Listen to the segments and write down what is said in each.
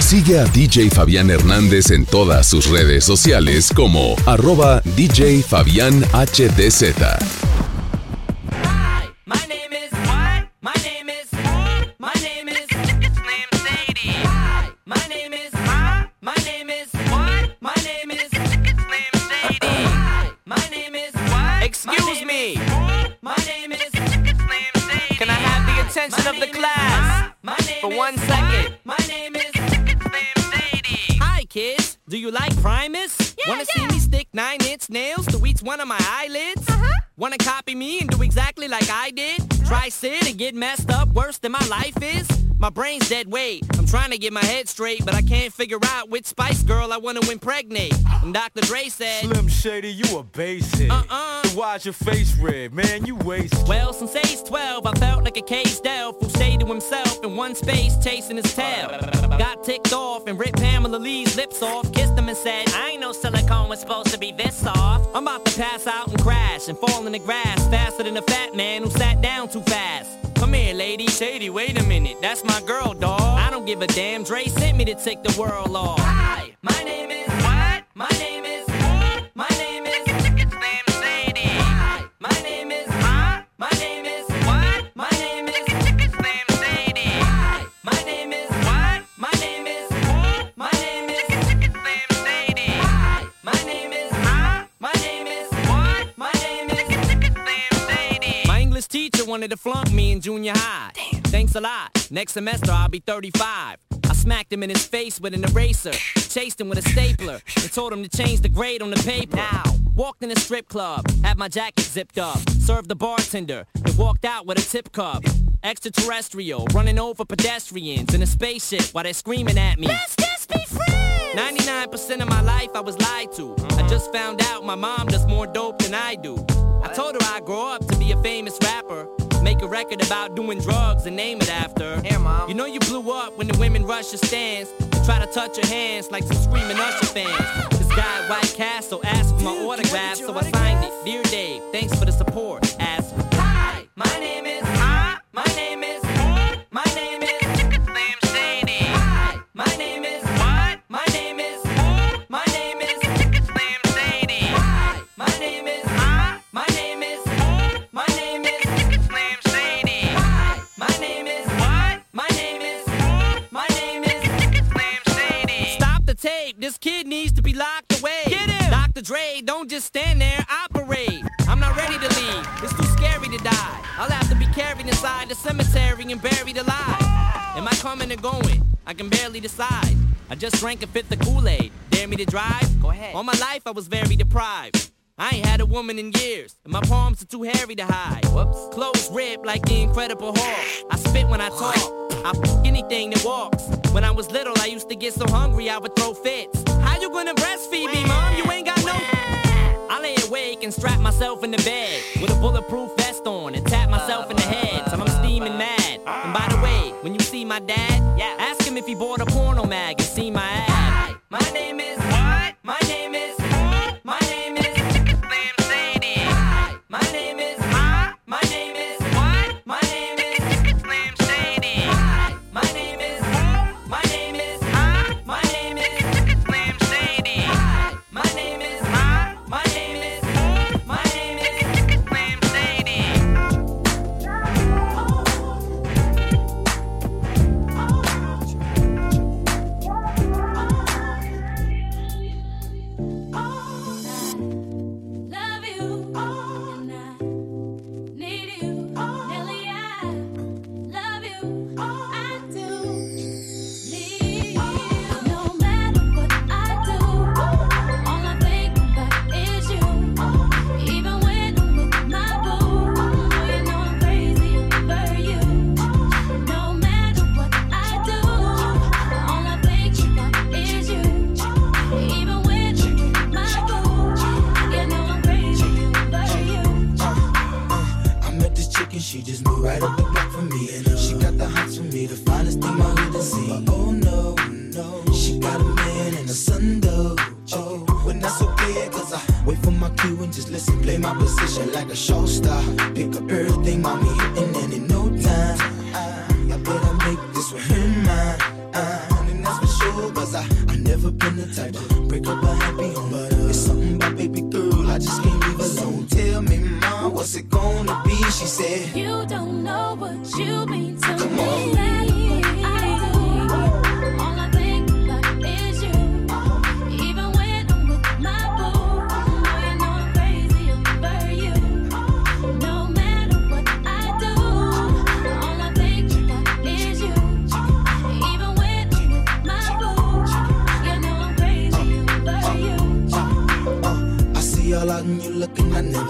Sigue a DJ Fabián Hernández en todas sus redes sociales como arroba DJ Fabián HDZ. One of my eyelids? Uh-huh. Wanna copy me and do exactly like I did? Try sit and get messed up worse than my life is? My brain's dead weight. I'm trying to get my head straight, but I can't figure out which Spice Girl I wanna impregnate. And Dr. Dre said, Slim Shady, you a basic. Uh-uh. So why's your face red? Man, you wasted. Well, since age 12, I felt like a caged elf who stayed to himself in one space chasing his tail. Got ticked off and ripped Pamela Lee's lips off, kissed him and said, I ain't know silicone was supposed to be this soft. I'm about to pass out and crash and fall in the grass faster than a fat man who sat down too fast. Come here, lady. Shady, wait a minute. That's my girl, dawg. I don't give a damn. Dre sent me to take the world off. Hi, my name is what? My name is wanted to flunk me in junior high. Thanks a lot. Next semester I'll be 35. I smacked him in his face with an eraser, chased him with a stapler, and told him to change the grade on the paper. Now, walked in a strip club, had my jacket zipped up, served the bartender, and walked out with a tip cup. Extraterrestrial, running over pedestrians in a spaceship while they're screaming at me. Let's just be friends! 99% of my life I was lied to. I just found out my mom does more dope than I do. I told her I'd grow up to be a famous rapper. Make a record about doing drugs and name it after. Here, mom. You know you blew up when the women rush your stands. and Try to touch your hands like some screaming Usher fans. This guy at White Castle asked for my autograph, so I signed it. Dear Dave, thanks for the support. Ask. Inside the cemetery and buried alive. Am I coming or going? I can barely decide. I just drank a fifth of Kool-Aid. Dare me to drive? Go ahead. All my life I was very deprived. I ain't had a woman in years, and my palms are too hairy to hide. Whoops. Clothes ripped like the Incredible Hulk. I spit when I talk. I f anything that walks. When I was little, I used to get so hungry I would throw fits. How you gonna breastfeed me, mom? You ain't got no. I lay awake and strap myself in the bed with a bulletproof vest on and tap myself in the see my dad, Yeah. ask him if he bought a porno mag and see my ad. My name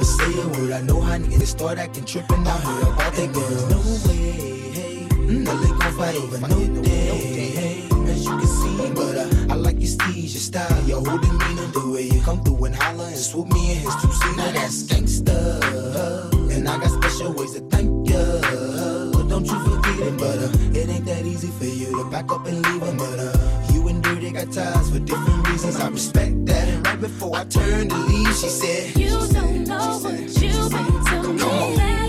never say a word. I know how niggas start acting tripping. I heard about that girl. No way, hey. Mm, they gon' fight over no day, hey. As you can see, but uh, I like your steez, your style, your whole demeanor, the way you come through and holler and swoop me in his two seater. That's gangsta, and I got special ways to thank ya. But don't you forget it, but uh, it ain't that easy for you to back up and leave him, but uh, you got ties for different reasons. I respect that, and right before I turned to leave, she said, You don't know what you mean to me.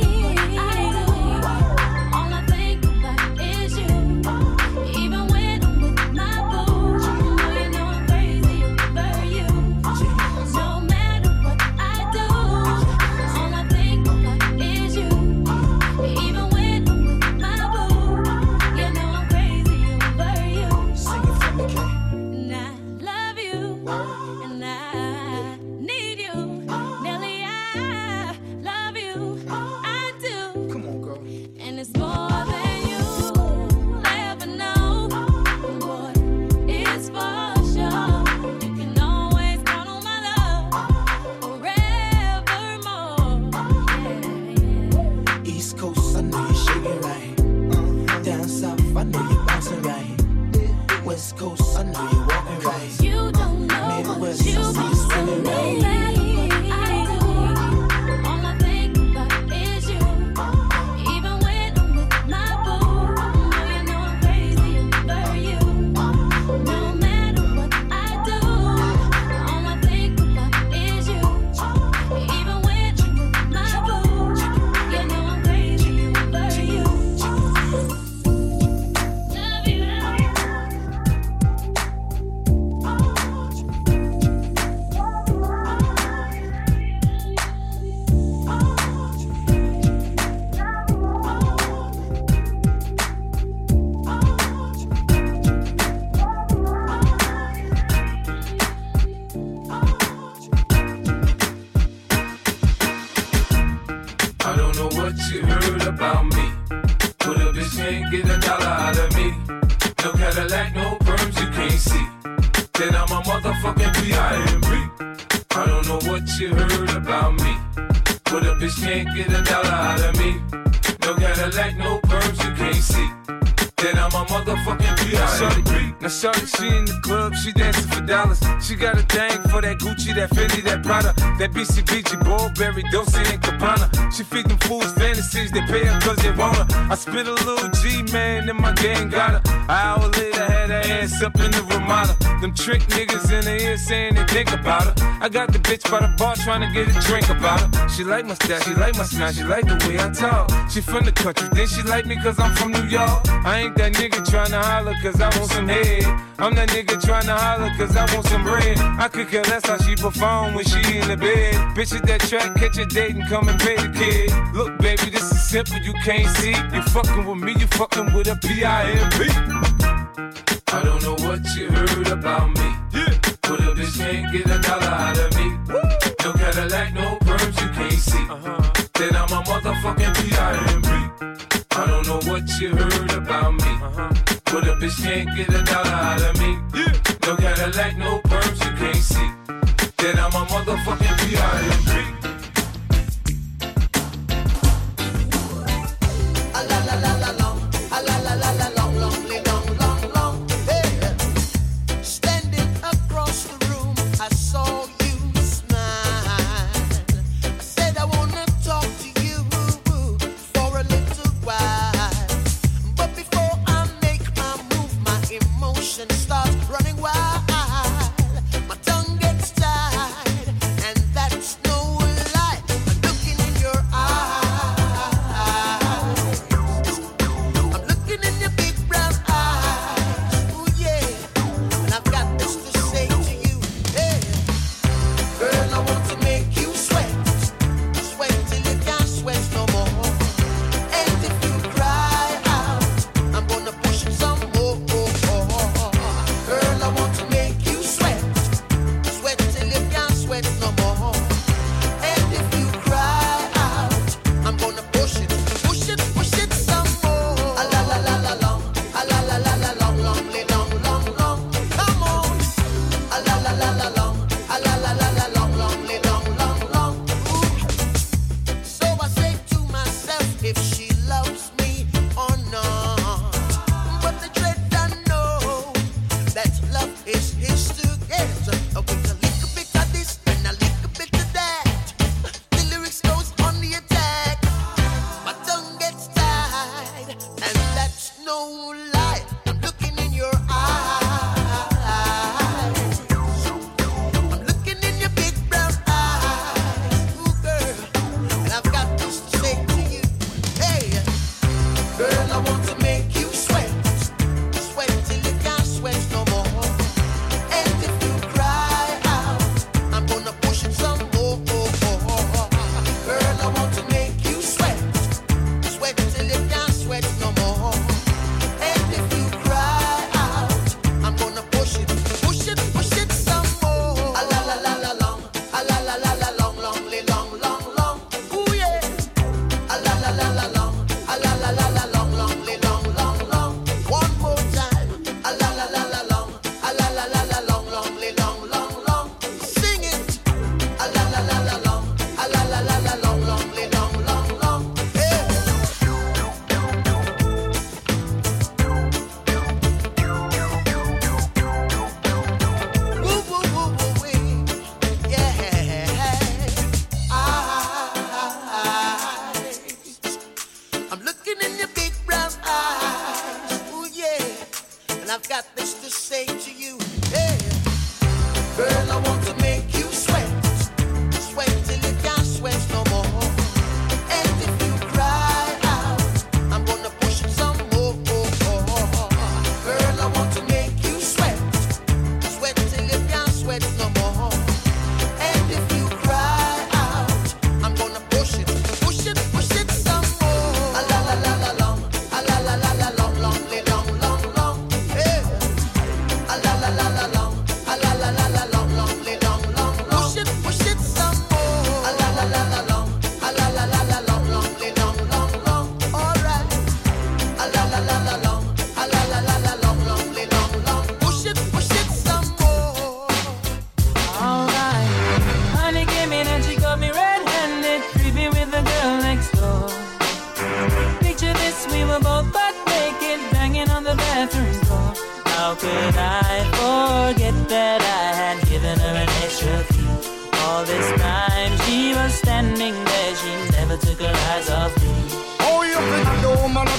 Trick niggas in the ear saying they think about her. I got the bitch by the bar trying to get a drink about her. She like my style, she like my smile, she like the way I talk. She from the country, then she like me cause I'm from New York. I ain't that nigga trying to holler cause I want some head. I'm that nigga trying to holler cause I want some bread. I could care less how she perform when she in the bed. Bitch at that track, catch a date and come and pay the kid. Look, baby, this is simple, you can't see. You fucking with me, you fucking with a P-I-M-P. Uh-huh. I don't know what you heard about me. Uh-huh. Yeah. But a bitch can't get a dollar out of me. No Cadillac, no perms you can't see. Then I'm a motherfucking P.I.M.P. I don't know what you heard about me. But a bitch can't get a dollar out of me. No Cadillac, no perms you can't see. Then I'm a motherfucking P.I.M.P.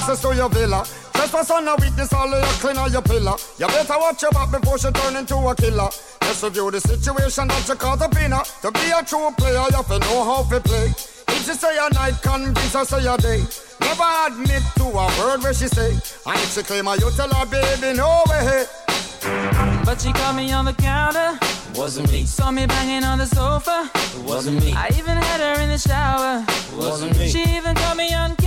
access to your villa? Trespass on a witness, all of your clean on your pillar. You better watch your back before she turn into a killer. Just review the situation that you caught up in her. To be a true player, you have to know how to play. If she say a night, convince her say a day. Never admit to a word where she say. And if she claim her, you tell her, baby, no way. But she caught me on the counter. Wasn't me, Saw me banging on the sofa. wasn't me, I even had her in the shower. wasn't me, She even caught me on camera.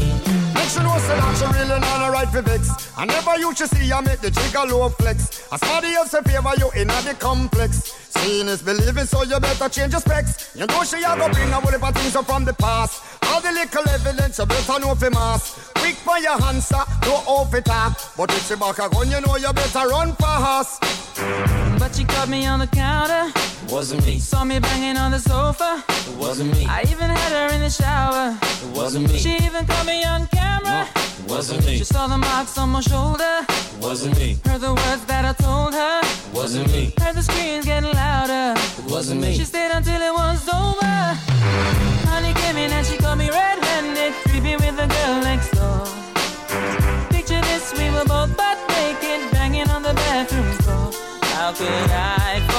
She know say that she really not a right for vex. I never you should see her make the trigger low flex. As somebody else a favor you in the complex. Seeing is believing, so you better change your specs. You know she a go bring a whole heap of things up from the past. All the little evidence you better know for mass. Quick for your answer, no off it talk. But if she back a gun, you know you better run fast. But she caught me on the counter, Wasn't me, saw me banging on the sofa. It wasn't me, I even had her in the shower. It wasn't me, She even caught me on camera. It wasn't me, She saw the marks on my shoulder. It wasn't me, Heard the words that I told her. Wasn't me, Heard the screams getting louder. It wasn't me. She stayed until it was over. Honey came in and she caught me red-handed, creepy with the girl next door. Picture this, we were both butt naked, banging on the bathroom floor. How could I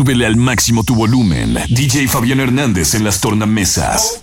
Súbele al máximo tu volumen. DJ Fabián Hernández en las tornamesas.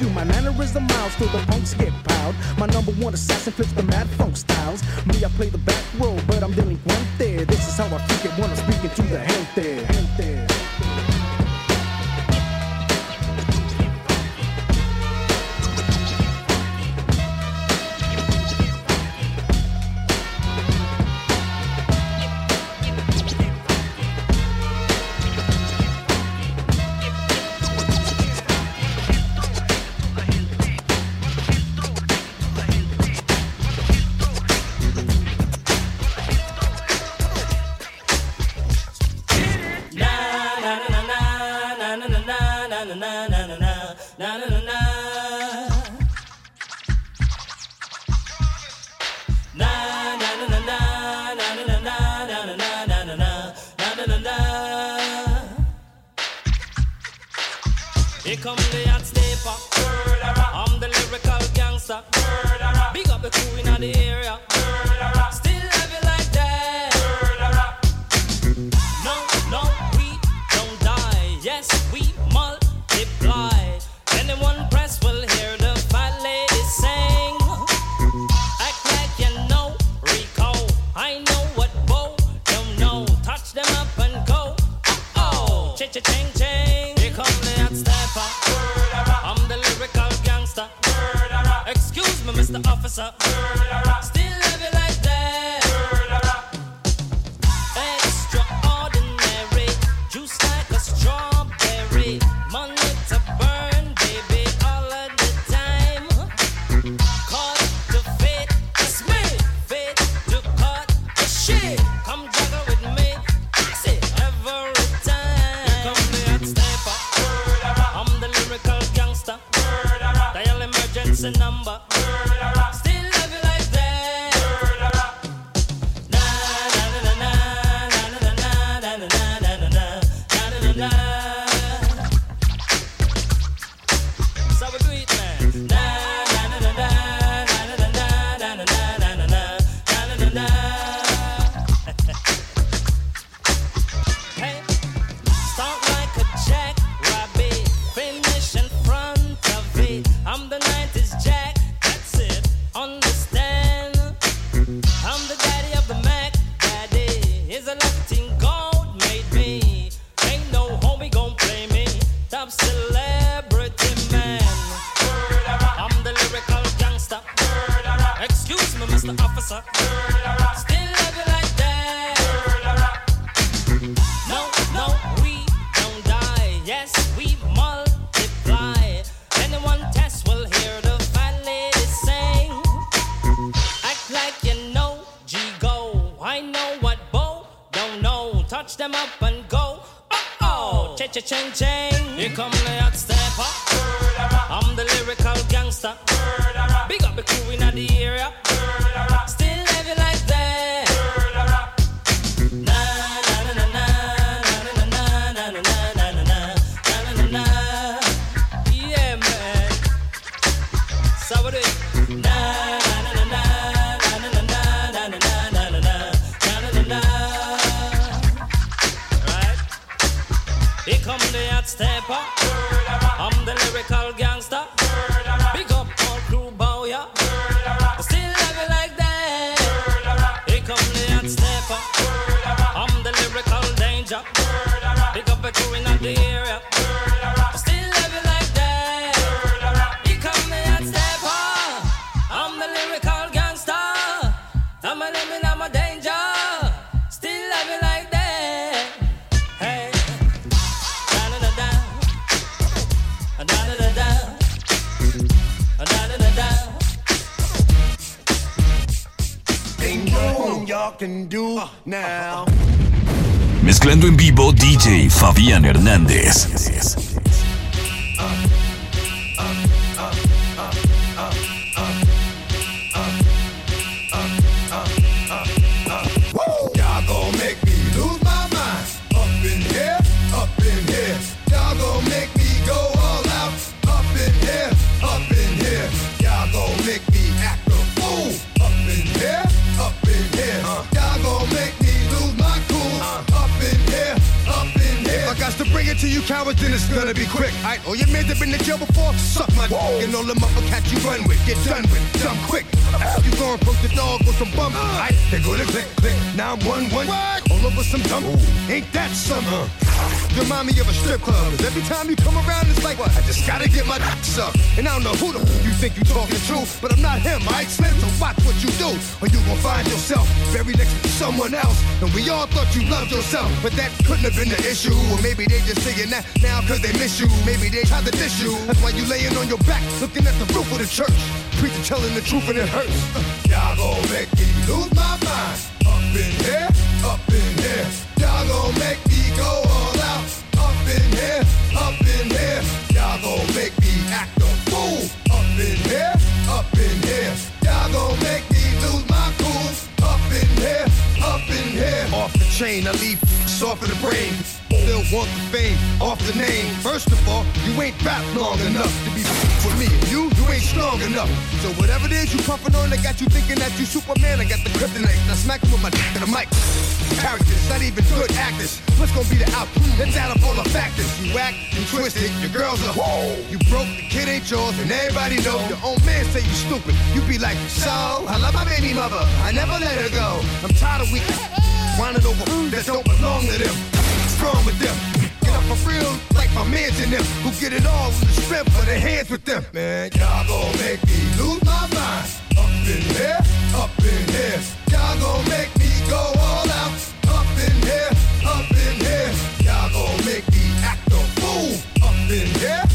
you. My mannerism miles till the punks get piled. My number one assassin flips the mad funk styles. Me, I play the back row, but I'm dealing one there. This is how I kick it when I'm speaking to the hand there. Hand there. Hot stepper. I'm the lyrical gangster. Big up all crew bow ya. Still love you like that. Here come the hot stepper. I'm the lyrical danger. Big up the crew in the area. Mezclando en vivo DJ Fabián Hernández. Every time you come around, it's like, what? I just gotta get my sucked. And I don't know who the you think you talking to, but I'm not him, alright? Slim, so watch what you do, or you gon' find yourself buried next to someone else. And we all thought you loved yourself, but that couldn't have been the issue. Or maybe they just saying that now cause they miss you. Maybe they tried to diss you. That's why you laying on your back, looking at the roof of the church. Preacher telling the truth and it hurts. Y'all gon' make me lose my mind. Up in here, up in here. Y'all gon' make me go. Up in here, up in here. Y'all gon' make me act chain, I leave soft in the brain. Still want the fame, off the name. First of all, you ain't rap long enough to be with me. You, you ain't strong enough. So whatever it is you puffin' on, that got you thinking that you Superman. I got the kryptonite. Now smack him with my dick to the mic. Characters, not even good actors. What's gonna be the outcome? Let's add up all the factors. You whack, you twisted, your girls are whoa. You broke, the kid ain't yours, and everybody know. Your own man say you stupid. You be like, so I love my baby mother. I never let her go. I'm tired of weak whining over mm, food that don't belong to them. Strong with them. Get up for real, like my mans in them, who get it all with the strength of their hands with them. Man, y'all gon' make me lose my mind. Up in here, up in here. Y'all gon' make me go all out. Up in here, up in here. Y'all gon' make me act a fool. Up in here,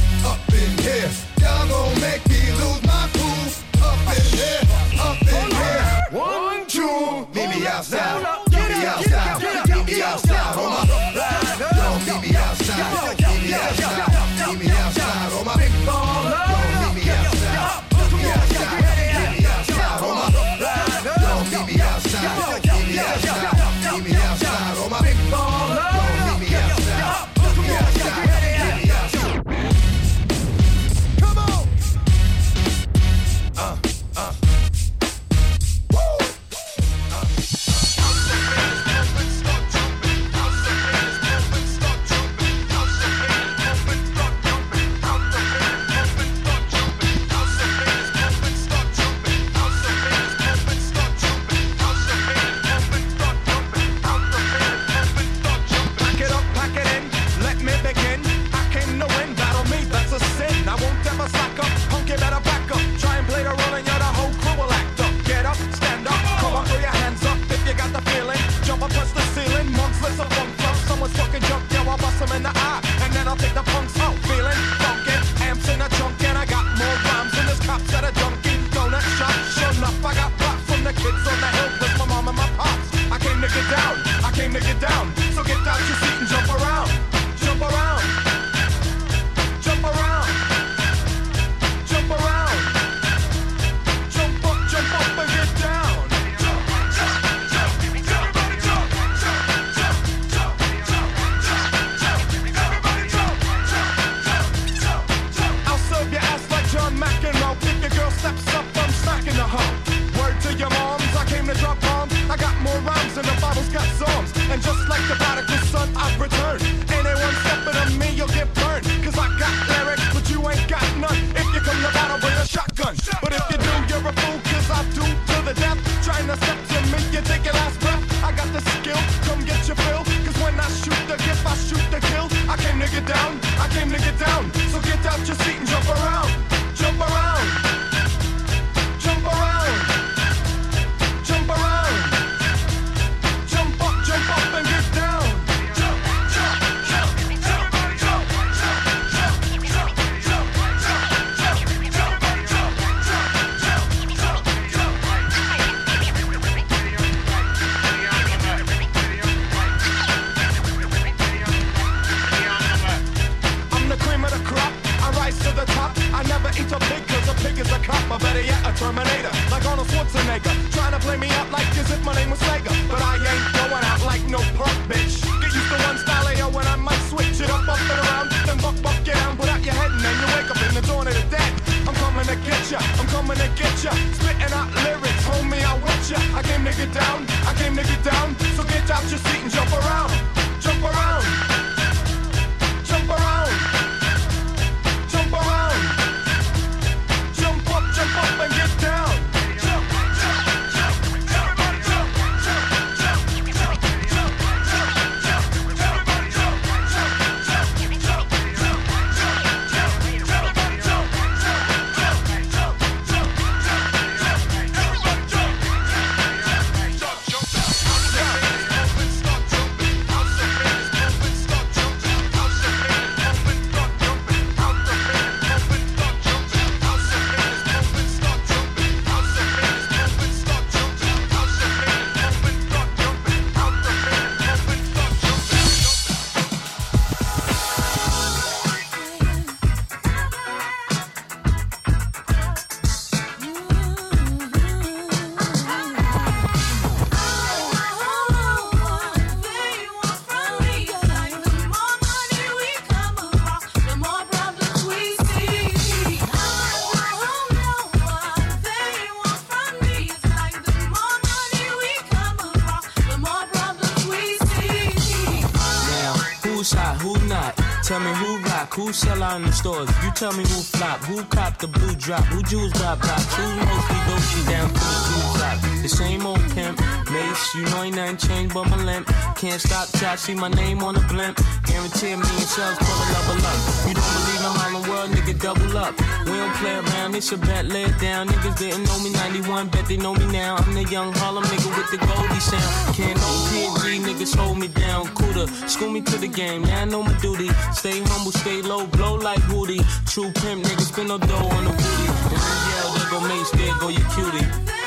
Tell me who rock, who sell out in the stores. You tell me who flop, who cop the blue drop, who jewels got pops, who mostly doji down to the two drop. The same old pimp, Mase, you know ain't nothing changed but my limp. Can't stop till I see my name on the blimp. Guarantee me and shells pull a level up. You don't believe in Harlem World, nigga, double up. We don't play around, it's a bet, lay it down. Niggas didn't know me 91, bet they know me now. I'm the young Harlem nigga with the Goldie sound. Can't no PG niggas hold me down. Cooler, school me to the game, now I know my duty. Stay humble, stay low, blow like Hootie. True pimp, niggas spin no dough on the booty. And then yell, there go Mase, there go your cutie.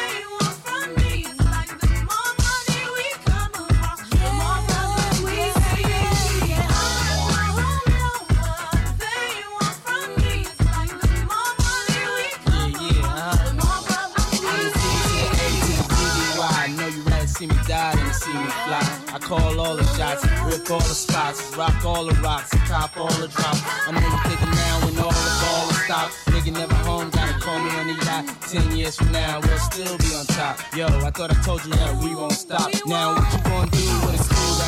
Call all the shots, rip all the spots, rock all the rocks, top all the drops. I know you thinking now when all the ball is stopped. Nigga never home, gotta call me on the yacht. Ten years from now, we'll still be on top. Yo, I thought I told you that we won't stop. Now what you gonna do crew that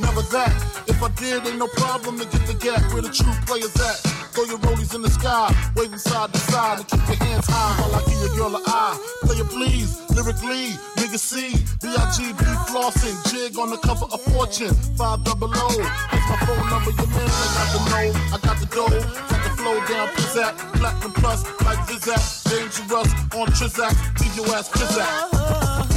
never that. If I did, ain't no problem to get the gap where the true players at. Throw your rollies in the sky, waving side to side, and keep your hands high while I give your girl a eye. Play it please, lyrically, nigga C, B-I-G-B flossing, jig on the cover of Fortune, five double O. Here's my phone number, your man, I got the know, I got the dough, got the flow down, pizzazz, platinum plus, like Zizak, dangerous on Trizak, leave your ass.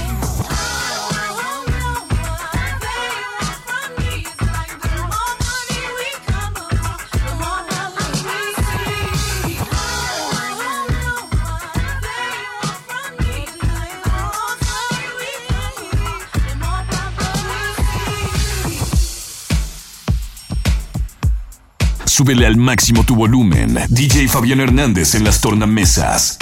Súbele al máximo tu volumen. DJ Fabián Hernández en las tornamesas.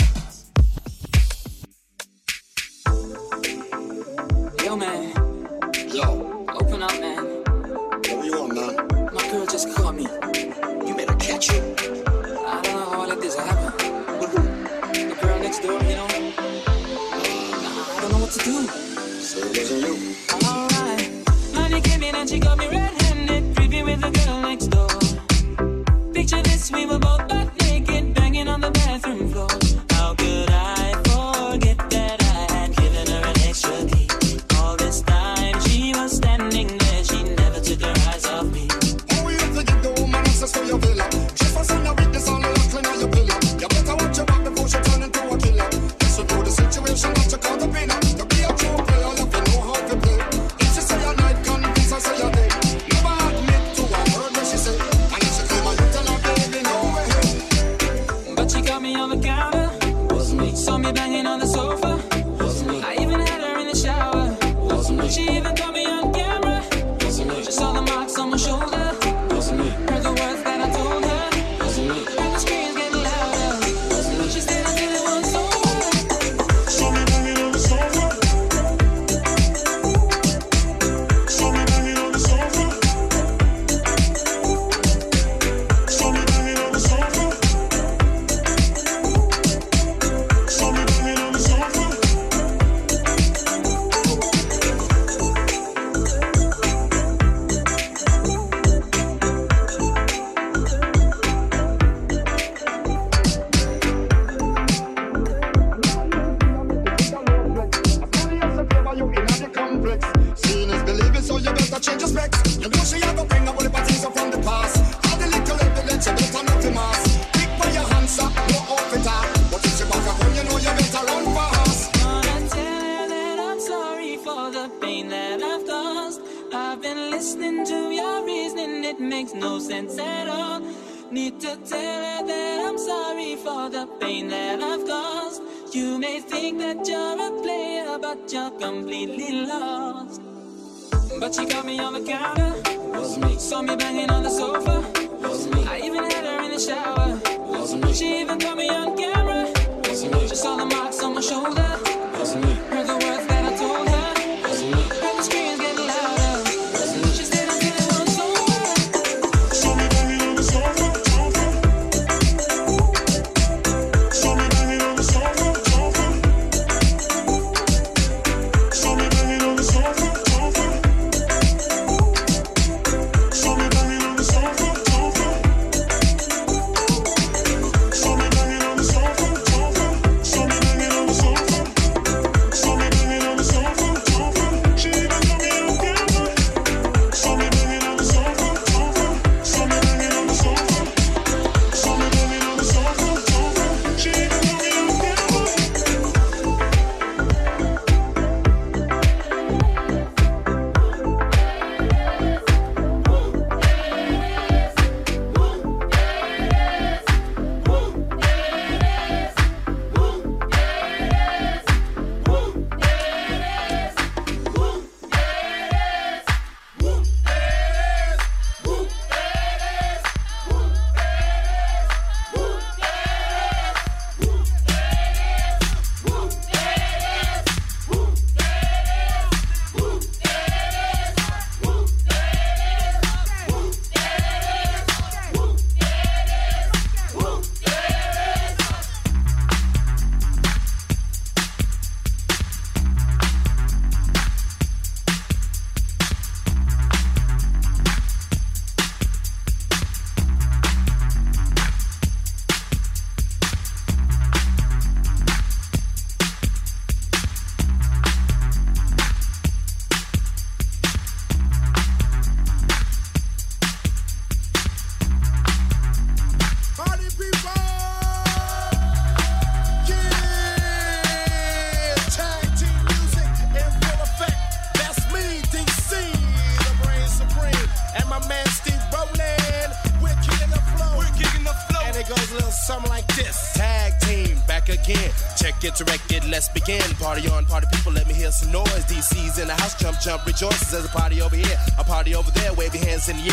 But she got me on the counter. Was me. Saw me banging on the sofa. Was me. I even had her in the shower. Was me. She even got me on camera. Was me. Just saw the marks on my shoulder.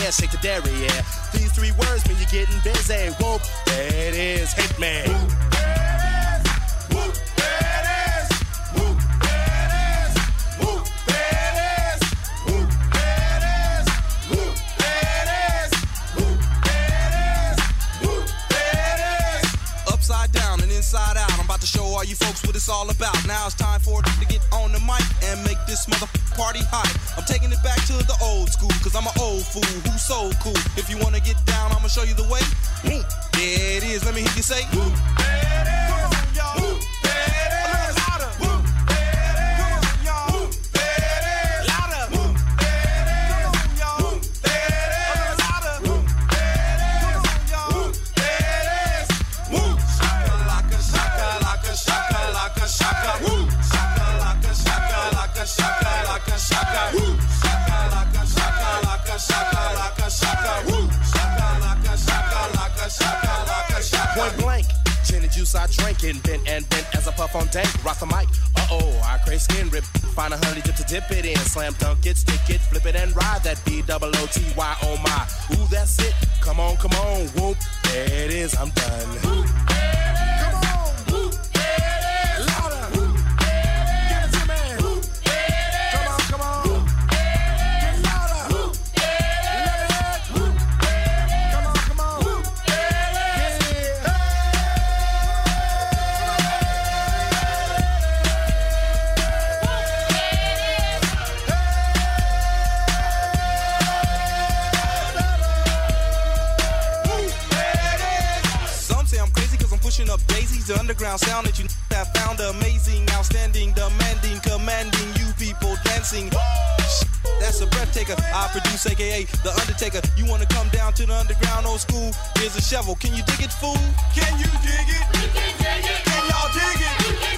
yeah, shake the dairy, yeah. These three words mean you're getting busy. Whoa, that is Hitman. to dip it in. Slam dunk it, stick it, flip it, and ride that B double O T Y on my. Ooh, that's it. Come on, come on, whoop. There it is, I'm done. Whoop. underground sound that you have found amazing, outstanding, demanding, commanding. You people dancing. That's a breath taker. I produce, aka The Undertaker. You wanna come down to the underground old school? Here's a shovel. Can you dig it, fool? Can you dig it? We can dig it. Can y'all dig it?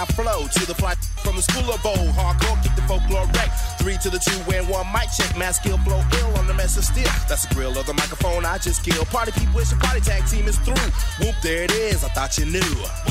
I flow to the fly from the school of old. Hardcore, keep the folklore wreck. Three to the two and one mic check. Mass skill blow ill on the mess of steel. That's the grill of the microphone I just killed. Party people, it's your party tag team is through. Whoop, there it is. I thought you knew.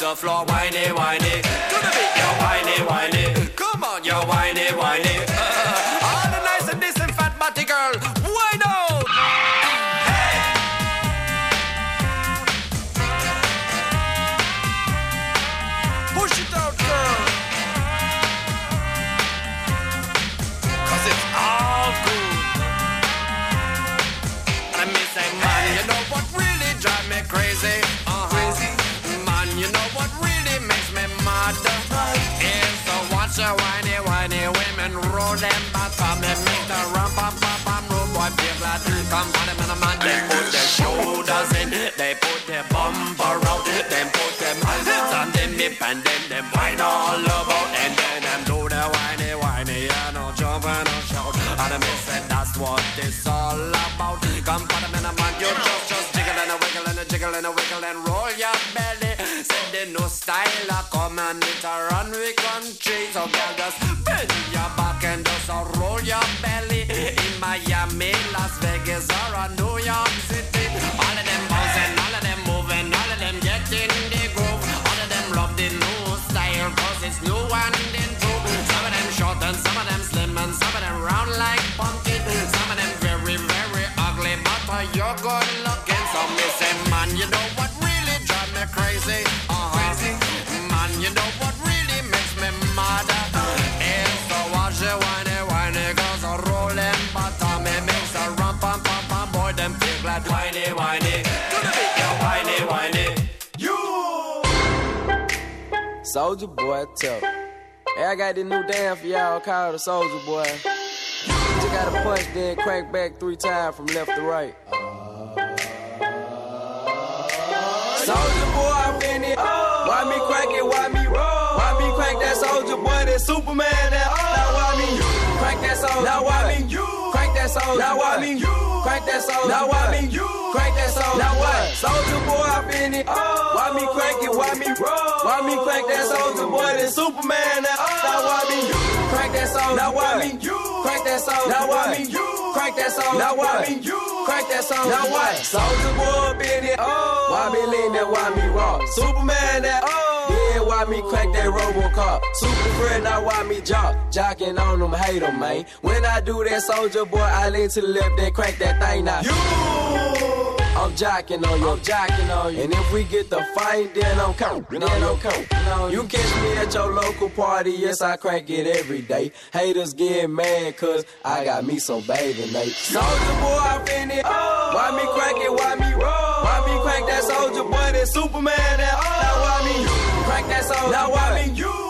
It the floor. Whiny, whiny. To the beat, you're whiny, whiny. Come on, you're whiny, whiny. Watch the whiny, whiny women roll them bottom and make the rum, pam, pam, pam, room boy feel glad. Come on, them and a man, they put their shoulders in, they put their bumper out, then put them hands on them hip and then them whine all about, and then them do the whiny, whiny, and no jump and no shout. And me say that's what it's all about. Come on, them and a man, you just, just jiggle and a wiggle and a jiggle and a wiggle and roll your belly. Say the no style, a come and it a run we country. So girl, just bend your back and just roll your belly. In Miami, Las Vegas, or New York City. All of them bouncing, all of them moving, all of them getting the groove. All of them love the new style, cause it's new and improved. Some of them short and some of them slim and some of them round like pumpkin. Some of them very, very ugly, but you're good Soulja Boy, tough. Hey, I got this new dance for y'all called the Soulja Boy. Just gotta punch, then crank back three times from left to right. Soulja Boy, I'm in it. Why me crank it? Why me roll? Why me crank that Soulja Boy? That Superman? That oh, now why me crank that soldier? Now why me that soldier? Now why me crank that soldier? Now why me crank that soldier? Now what? Soulja Boy, I'm in it. Why me crank it? Why me roll? Why me crank that Soulja Boy? That Superman? That now oh. why me crank that soldier? Now why me crank that soldier? Now why me crank that soldier? Now what? Crank that soldier. Now what? Soulja Boy, up in it. Why me lean that? Why me rock? Superman? That yeah, why me crank that Robocop? Super friend, now why me jock? Jocking on them, hate 'em, man. When I do that Soulja Boy, I lean to the left, then crack that thing now. You! I'm jocking on you, I'm jocking on you. And if we get the fight, then I'm coming, then I'm coming. You catch me at your local party, yes, I crank it every day. Haters get mad, cause I got me some Bathing Ape. Soulja Boy, I'm in it. Why me crank it, why me roll? Why me crank that Soulja Boy, that Superman, that me soldier? Now why me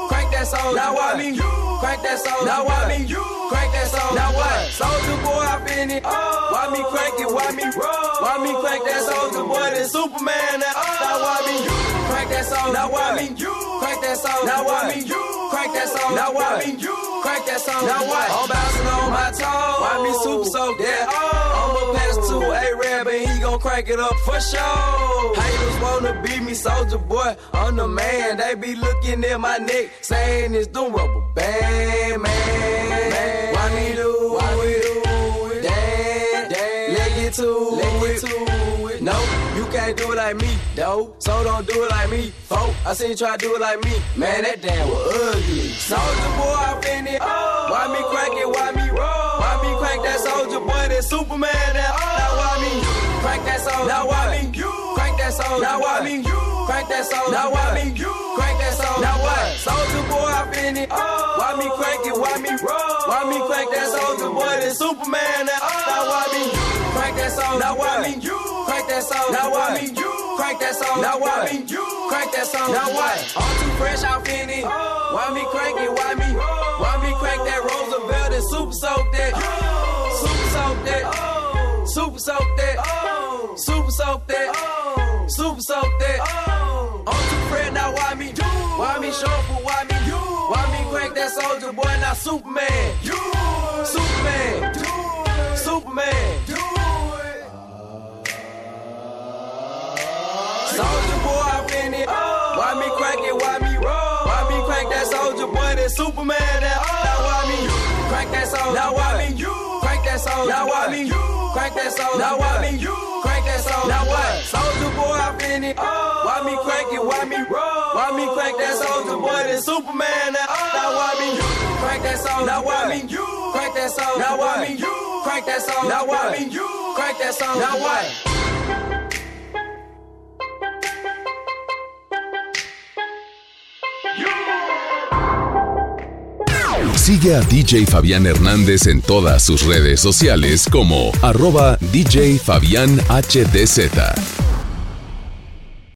crank that soldier? Now why me crank that soldier? Now why me crank that soldier? Now what? Soulja Boy, I'm in it. Why me crank it, why me roll? Why me crank that Soulja Boy, that Superman, that Now why me crank that soldier? Now why me crank that soldier? Now why me crank that soldier? Now why me crank that soldier? Now what? I'm bouncing on my toes. Why me super soak that? I'ma crank it up for sure. Haters wanna be me, Soulja Boy. I'm the man. They be looking at my neck, saying it's the rubber man. Why me do? Why we do it? Damn, damn. Leg it to it. it. No, you can't do it like me, though. So don't do it like me, folk. I seen you try to do it like me. Man, that damn was ugly. Soulja Boy, I'm in it. Why me crank it? Why me roll? Why me crank that Soulja Boy? That Superman? That now why me crank that soldier? Now why me crank that soldier? Now why me crank that soldier? Now why me crank that soldier? Now what? Soulja Boy, I'm in it. Why me crank it? Why me roll? Why me crank that Soulja Boy? That Superman? That now why me crank that soldier? Now why me crank that soldier? Now why me crank that soldier? Now why me crank that soldier? Now what? I'm too fresh off in it. Oh. Why me crank it? Why me? Why me crank that Roosevelt and super soak that? Oh. Super soak that. Oh. Super soak that. Oh. Super soak that. Oh. Super soak that. Oh. I'm too afraid now. Why me? You. Why me show up? Why me? You. Why me crank that Soulja Boy? Now Superman. You. Superman. Do it. Superman. Do it. Uh. Soulja Boy, I'm in it. Oh. Why me crank it? Why me roll? Why me crank that Soulja Boy? That Superman. That oh. Now why me? You. Crank that soldier. Now why me? You that soul. Now why me? Crank that soul. Now why me? Crank that soul. Now what? Soulja Boy, I been it. Oh. Why me crank it? Why me roll? Why me crank that Soulja Boy? Then Superman. Now, oh. now why me? Crank that soul. Now why me? You crank that soul. Now why me? You crank that soul. Now why me? You crank that soul. Now what? Sigue a DJ Fabián Hernández en todas sus redes sociales como arroba DJ Fabián HDZ.